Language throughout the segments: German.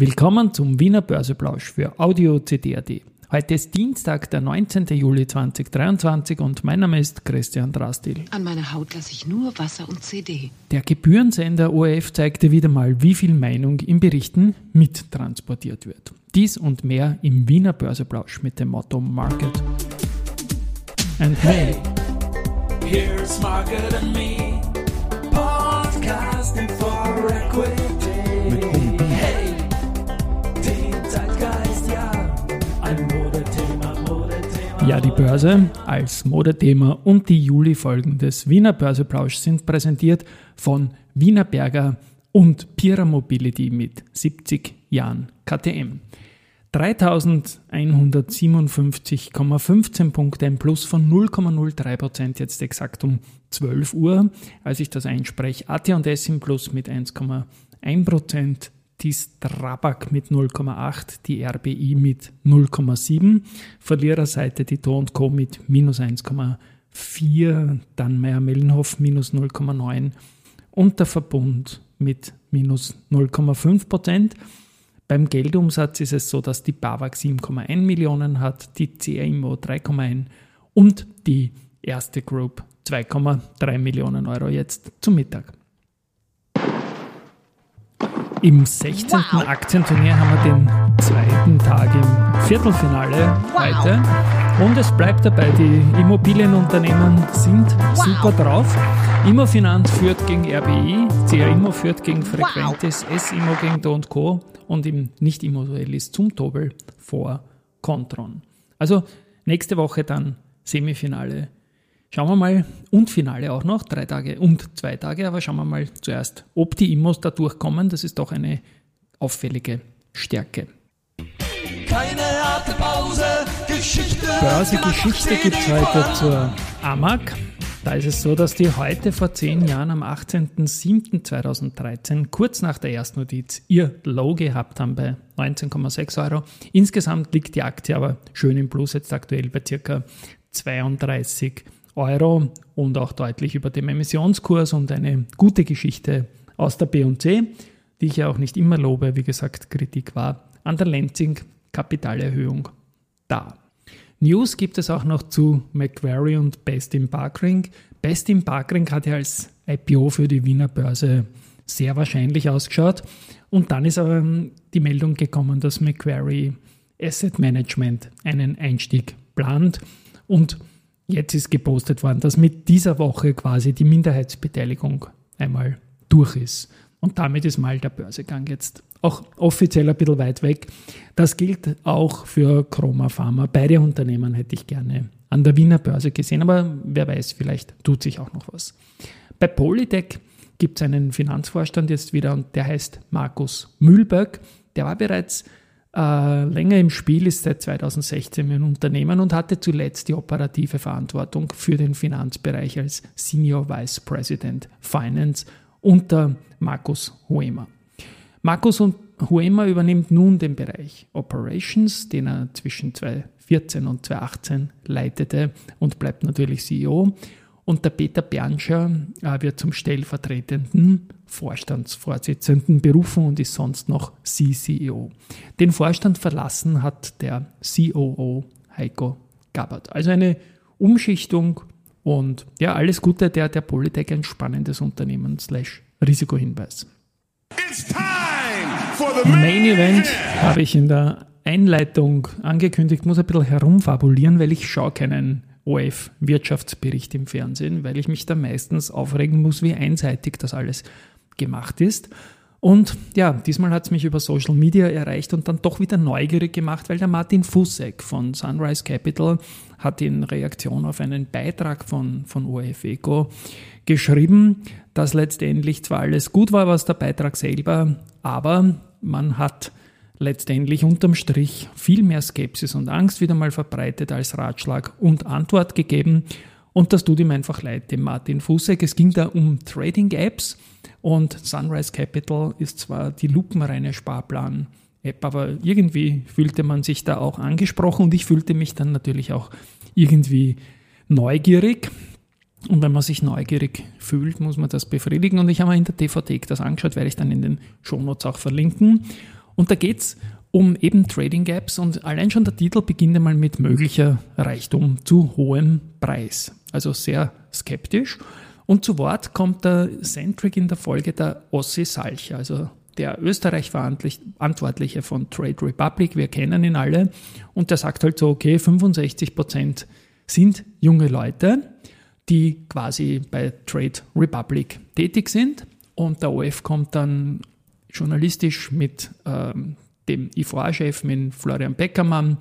Willkommen zum Wiener Börseplausch für Audio CD.at. Heute ist Dienstag, der 19. Juli 2023 und mein Name ist Christian Drastil. An meiner Haut lasse ich nur Wasser und CD. Der Gebührensender ORF zeigte wieder mal, wie viel Meinung in Berichten mittransportiert wird. Dies und mehr im Wiener Börseplausch mit dem Motto Market. And hey, here's Market and me, podcasting for equity. Ja, die Börse als Modethema und die Juli-Folgen des Wiener Börseplausch sind präsentiert von Wiener Berger und Pira Mobility mit 70 Jahren KTM. 3157,15 Punkte, ein Plus von 0,03 Prozent, jetzt exakt um 12 Uhr, als ich das einspreche. AT&S im Plus mit 1,1 Prozent, die Strabag mit 0,8, die RBI mit 0,7, Verliererseite die Do Co. mit minus 1,4, dann Meyer-Mellenhof minus 0,9 und der Verbund mit minus 0,5 Prozent. Beim Geldumsatz ist es so, dass die BAWAG 7,1 Millionen hat, die CIMO 3,1 und die erste Group 2,3 Millionen Euro jetzt zum Mittag. Im 16. Wow. Aktienturnier haben wir den zweiten Tag im Viertelfinale wow. heute. Und es bleibt dabei, die Immobilienunternehmen sind wow. super drauf. Immofinanz führt gegen RBI, Immo führt gegen Frequentis, S Immo gegen Do Co. und im Nicht-Immo-Duell ist zum Tobel vor Contron. Also nächste Woche dann Semifinale Schauen wir mal, und Finale auch noch, drei Tage und zwei Tage, aber schauen wir mal zuerst, ob die Immos da durchkommen. Das ist doch eine auffällige Stärke. Keine harte Pause, Geschichte. Börsegeschichte gibt es heute zur AMAG. Da ist es so, dass die heute vor zehn Jahren am 18.07.2013, kurz nach der ersten Notiz, ihr Low gehabt haben bei 19,6 Euro. Insgesamt liegt die Aktie aber schön im Plus, jetzt aktuell bei ca. 32 Euro. Und auch deutlich über dem Emissionskurs und eine gute Geschichte aus der B&C, die ich ja auch nicht immer lobe. Wie gesagt, Kritik war an der Lenzing Kapitalerhöhung da. News gibt es auch noch zu Macquarie und Best in Parkring. Best in Parkring hat ja als IPO für die Wiener Börse sehr wahrscheinlich ausgeschaut. Und dann ist aber die Meldung gekommen, dass Macquarie Asset Management einen Einstieg plant. Und Jetzt ist gepostet worden, dass mit dieser Woche quasi die Minderheitsbeteiligung einmal durch ist. Und damit ist mal der Börsegang jetzt auch offiziell ein bisschen weit weg. Das gilt auch für Chroma Pharma. Beide Unternehmen hätte ich gerne an der Wiener Börse gesehen, aber wer weiß, vielleicht tut sich auch noch was. Bei Polytech gibt es einen Finanzvorstand jetzt wieder und der heißt Markus Mühlberg. Der war bereits äh, länger im Spiel, ist seit 2016 ein Unternehmen und hatte zuletzt die operative Verantwortung für den Finanzbereich als Senior Vice President Finance unter Markus Huema. Markus Huema übernimmt nun den Bereich Operations, den er zwischen 2014 und 2018 leitete und bleibt natürlich CEO. Und der Peter Bernscher äh, wird zum stellvertretenden Vorstandsvorsitzenden berufen und ist sonst noch CCEO. Den Vorstand verlassen hat der COO Heiko Gabbard. Also eine Umschichtung und ja, alles Gute, der der Polytech ein spannendes Unternehmen slash Risikohinweis. Main Event habe ich in der Einleitung angekündigt, muss ein bisschen herumfabulieren, weil ich schaue keinen OF-Wirtschaftsbericht im Fernsehen, weil ich mich da meistens aufregen muss, wie einseitig das alles gemacht ist. Und ja, diesmal hat es mich über Social Media erreicht und dann doch wieder neugierig gemacht, weil der Martin Fussek von Sunrise Capital hat in Reaktion auf einen Beitrag von, von ORF Eco geschrieben, dass letztendlich zwar alles gut war, was der Beitrag selber, aber man hat letztendlich unterm Strich viel mehr Skepsis und Angst wieder mal verbreitet als Ratschlag und Antwort gegeben. Und das tut ihm einfach leid, dem Martin Fussek. Es ging da um Trading-Apps und Sunrise Capital ist zwar die lupenreine Sparplan-App, aber irgendwie fühlte man sich da auch angesprochen und ich fühlte mich dann natürlich auch irgendwie neugierig. Und wenn man sich neugierig fühlt, muss man das befriedigen. Und ich habe mir in der DVD das angeschaut, werde ich dann in den Shownotes auch verlinken. Und da geht es um eben Trading Gaps und allein schon der Titel beginnt einmal mit möglicher Reichtum zu hohem Preis. Also sehr skeptisch. Und zu Wort kommt der Centric in der Folge der Ossi Salcher, also der Österreich Verantwortliche von Trade Republic. Wir kennen ihn alle. Und der sagt halt so, okay, 65 Prozent sind junge Leute, die quasi bei Trade Republic tätig sind. Und der OF kommt dann journalistisch mit ähm, dem IVA-Chef, mit Florian Beckermann,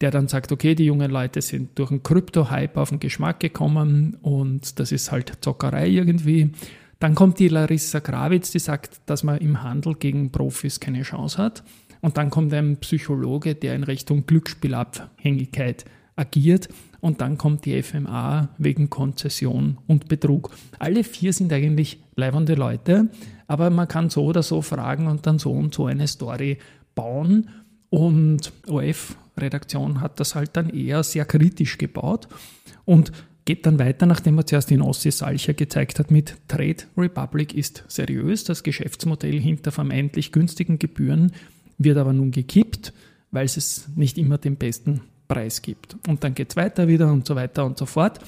der dann sagt, okay, die jungen Leute sind durch einen Krypto-Hype auf den Geschmack gekommen und das ist halt Zockerei irgendwie. Dann kommt die Larissa Grawitz, die sagt, dass man im Handel gegen Profis keine Chance hat. Und dann kommt ein Psychologe, der in Richtung Glücksspielabhängigkeit agiert. Und dann kommt die FMA wegen Konzession und Betrug. Alle vier sind eigentlich leibende Leute, aber man kann so oder so fragen und dann so und so eine Story bauen. Und OF-Redaktion hat das halt dann eher sehr kritisch gebaut und geht dann weiter, nachdem er zuerst in Ossi Salcher gezeigt hat, mit Trade Republic ist seriös. Das Geschäftsmodell hinter vermeintlich günstigen Gebühren wird aber nun gekippt, weil es nicht immer den besten Preis gibt. Und dann geht es weiter wieder und so weiter und so fort.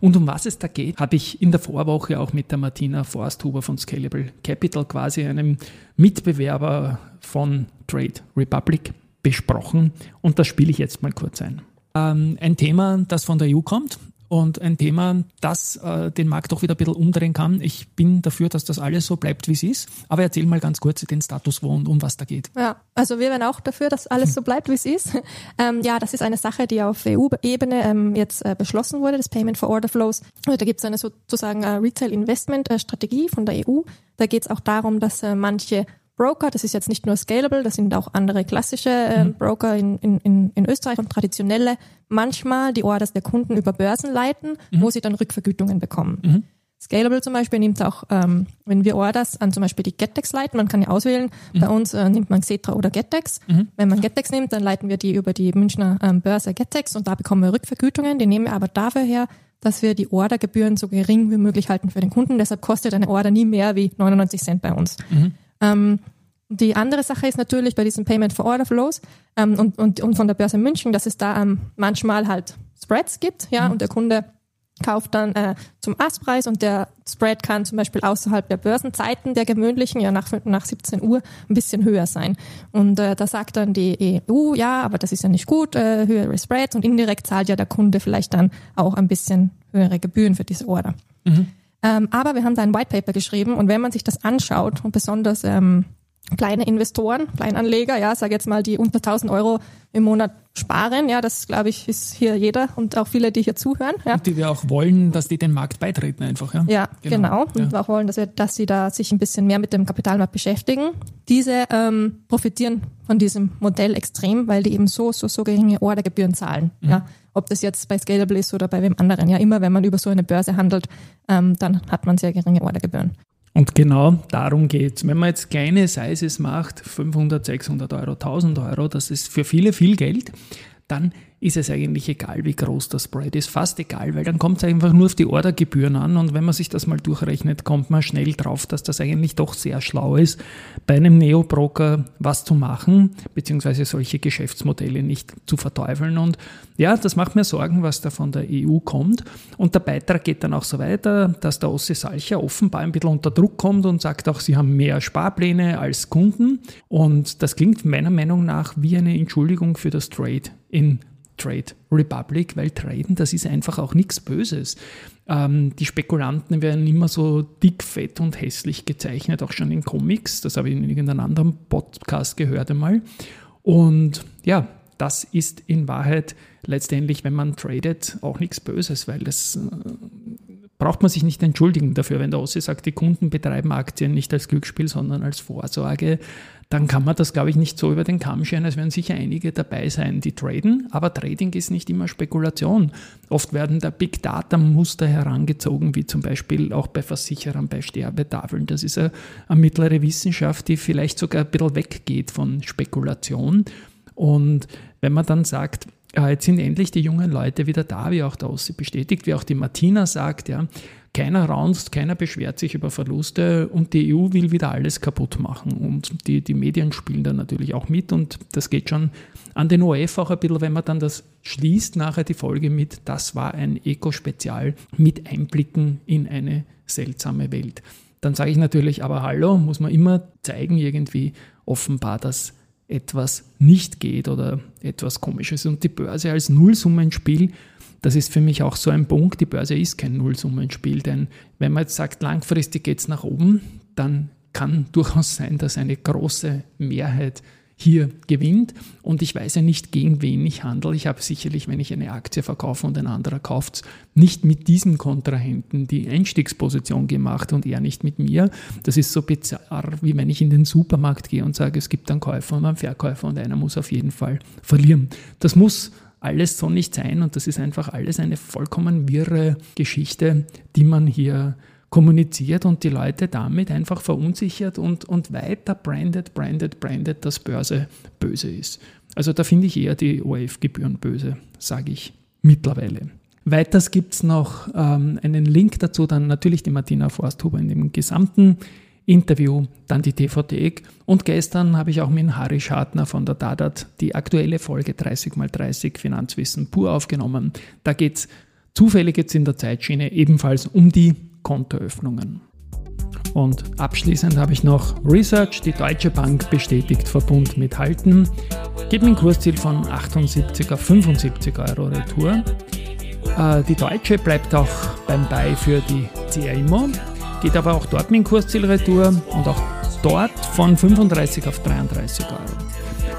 Und um was es da geht, habe ich in der Vorwoche auch mit der Martina Forsthuber von Scalable Capital, quasi einem Mitbewerber von Trade Republic, besprochen. Und das spiele ich jetzt mal kurz ein. Ähm, ein Thema, das von der EU kommt, und ein Thema, das äh, den Markt auch wieder ein bisschen umdrehen kann. Ich bin dafür, dass das alles so bleibt, wie es ist. Aber erzähl mal ganz kurz den Status quo und um was da geht. Ja, also wir wären auch dafür, dass alles so bleibt, wie es ist. Ähm, ja, das ist eine Sache, die auf EU-Ebene ähm, jetzt äh, beschlossen wurde, das Payment for Order Flows. Da gibt es eine sozusagen äh, Retail-Investment-Strategie von der EU. Da geht es auch darum, dass äh, manche Broker, das ist jetzt nicht nur Scalable, das sind auch andere klassische äh, mhm. Broker in, in, in Österreich und traditionelle, manchmal die Orders der Kunden über Börsen leiten, mhm. wo sie dann Rückvergütungen bekommen. Mhm. Scalable zum Beispiel nimmt auch, ähm, wenn wir Orders an zum Beispiel die GetEx leiten, man kann ja auswählen, mhm. bei uns äh, nimmt man Xetra oder GetEx. Mhm. Wenn man GetEx nimmt, dann leiten wir die über die Münchner ähm, Börse GetEx und da bekommen wir Rückvergütungen, die nehmen wir aber dafür her, dass wir die Ordergebühren so gering wie möglich halten für den Kunden. Deshalb kostet eine Order nie mehr wie 99 Cent bei uns. Mhm. Ähm, die andere Sache ist natürlich bei diesem Payment for Order Flows ähm, und, und, und von der Börse München, dass es da ähm, manchmal halt Spreads gibt, ja, mhm. und der Kunde kauft dann äh, zum Astpreis und der Spread kann zum Beispiel außerhalb der Börsenzeiten der gewöhnlichen, ja nach, nach 17 Uhr, ein bisschen höher sein. Und äh, da sagt dann die EU, ja, aber das ist ja nicht gut, äh, höhere Spreads und indirekt zahlt ja der Kunde vielleicht dann auch ein bisschen höhere Gebühren für diese Order. Mhm. Ähm, aber wir haben da ein White Paper geschrieben und wenn man sich das anschaut und besonders ähm, kleine Investoren, Kleinanleger, ja, sage jetzt mal, die unter 1000 Euro im Monat sparen, ja, das glaube ich ist hier jeder und auch viele, die hier zuhören, ja. Und die wir auch wollen, dass die den Markt beitreten einfach, ja. Ja, genau. genau. Und ja. auch wollen, dass, wir, dass sie da sich ein bisschen mehr mit dem Kapitalmarkt beschäftigen. Diese ähm, profitieren von diesem Modell extrem, weil die eben so, so, so geringe Ordergebühren zahlen, mhm. ja ob das jetzt bei Scalable ist oder bei wem anderen. Ja, immer wenn man über so eine Börse handelt, ähm, dann hat man sehr geringe Ordergebühren. Und genau darum geht es. Wenn man jetzt kleine Sizes macht, 500, 600 Euro, 1000 Euro, das ist für viele viel Geld, dann ist es eigentlich egal, wie groß das Spread ist. Fast egal, weil dann kommt es einfach nur auf die Ordergebühren an und wenn man sich das mal durchrechnet, kommt man schnell drauf, dass das eigentlich doch sehr schlau ist, bei einem Neo-Broker was zu machen, beziehungsweise solche Geschäftsmodelle nicht zu verteufeln. Und ja, das macht mir Sorgen, was da von der EU kommt. Und der Beitrag geht dann auch so weiter, dass der Ossi Salcher offenbar ein bisschen unter Druck kommt und sagt auch, sie haben mehr Sparpläne als Kunden. Und das klingt meiner Meinung nach wie eine Entschuldigung für das Trade in Trade Republic, weil Traden, das ist einfach auch nichts Böses. Ähm, die Spekulanten werden immer so dick, fett und hässlich gezeichnet, auch schon in Comics. Das habe ich in irgendeinem anderen Podcast gehört einmal. Und ja, das ist in Wahrheit letztendlich, wenn man tradet, auch nichts Böses, weil das äh, braucht man sich nicht entschuldigen dafür, wenn der Ossi sagt, die Kunden betreiben Aktien nicht als Glücksspiel, sondern als Vorsorge, dann kann man das, glaube ich, nicht so über den Kamm scheren. Es werden sicher einige dabei sein, die traden, aber Trading ist nicht immer Spekulation. Oft werden da Big Data Muster herangezogen, wie zum Beispiel auch bei Versicherern, bei Sterbetafeln. Das ist eine, eine mittlere Wissenschaft, die vielleicht sogar ein bisschen weggeht von Spekulation. Und wenn man dann sagt, ja, jetzt sind endlich die jungen Leute wieder da, wie auch der Ossi bestätigt, wie auch die Martina sagt, ja, Keiner raunzt, keiner beschwert sich über Verluste und die EU will wieder alles kaputt machen. Und die, die Medien spielen da natürlich auch mit und das geht schon an den OF auch ein bisschen, wenn man dann das schließt, nachher die Folge mit, das war ein Eco-Spezial mit Einblicken in eine seltsame Welt. Dann sage ich natürlich, aber hallo, muss man immer zeigen, irgendwie offenbar, dass etwas nicht geht oder etwas komisches. Und die Börse als Nullsummenspiel, das ist für mich auch so ein Punkt. Die Börse ist kein Nullsummenspiel, denn wenn man jetzt sagt, langfristig geht es nach oben, dann kann durchaus sein, dass eine große Mehrheit hier gewinnt. Und ich weiß ja nicht, gegen wen ich handle. Ich habe sicherlich, wenn ich eine Aktie verkaufe und ein anderer kauft es, nicht mit diesem Kontrahenten die Einstiegsposition gemacht und er nicht mit mir. Das ist so bizarr, wie wenn ich in den Supermarkt gehe und sage, es gibt einen Käufer und einen Verkäufer und einer muss auf jeden Fall verlieren. Das muss alles so nicht sein und das ist einfach alles eine vollkommen wirre Geschichte, die man hier kommuniziert und die Leute damit einfach verunsichert und, und weiter brandet, brandet, brandet, dass Börse böse ist. Also da finde ich eher die ORF-Gebühren böse, sage ich mittlerweile. Weiters gibt es noch ähm, einen Link dazu, dann natürlich die Martina Forsthuber in dem gesamten Interview, dann die DVD und gestern habe ich auch mit Harry Schartner von der Dadat die aktuelle Folge 30x30 Finanzwissen pur aufgenommen. Da geht es zufällig jetzt in der Zeitschiene ebenfalls um die Kontoöffnungen. Und abschließend habe ich noch Research. Die Deutsche Bank bestätigt Verbund mit Halten. Geht mit Kursziel von 78 auf 75 Euro Retour. Äh, die Deutsche bleibt auch beim Buy für die CRIMO, geht aber auch dort mit dem Kursziel Retour und auch dort von 35 auf 33 Euro.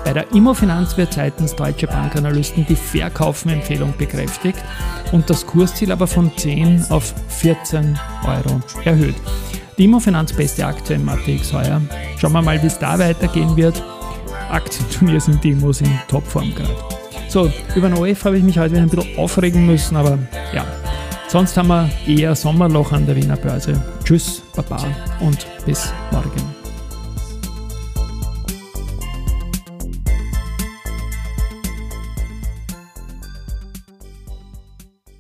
Bei der Immofinanz wird seitens Deutsche Bankanalysten die Verkaufenempfehlung bekräftigt und das Kursziel aber von 10 auf 14 Euro erhöht. Die Immofinanz beste Aktie im ATX heuer. Schauen wir mal, wie es da weitergehen wird. Aktienturnier sind die Immos in Topform gerade. So, über den OF habe ich mich heute wieder ein bisschen aufregen müssen, aber ja, sonst haben wir eher Sommerloch an der Wiener Börse. Tschüss, Baba und bis morgen.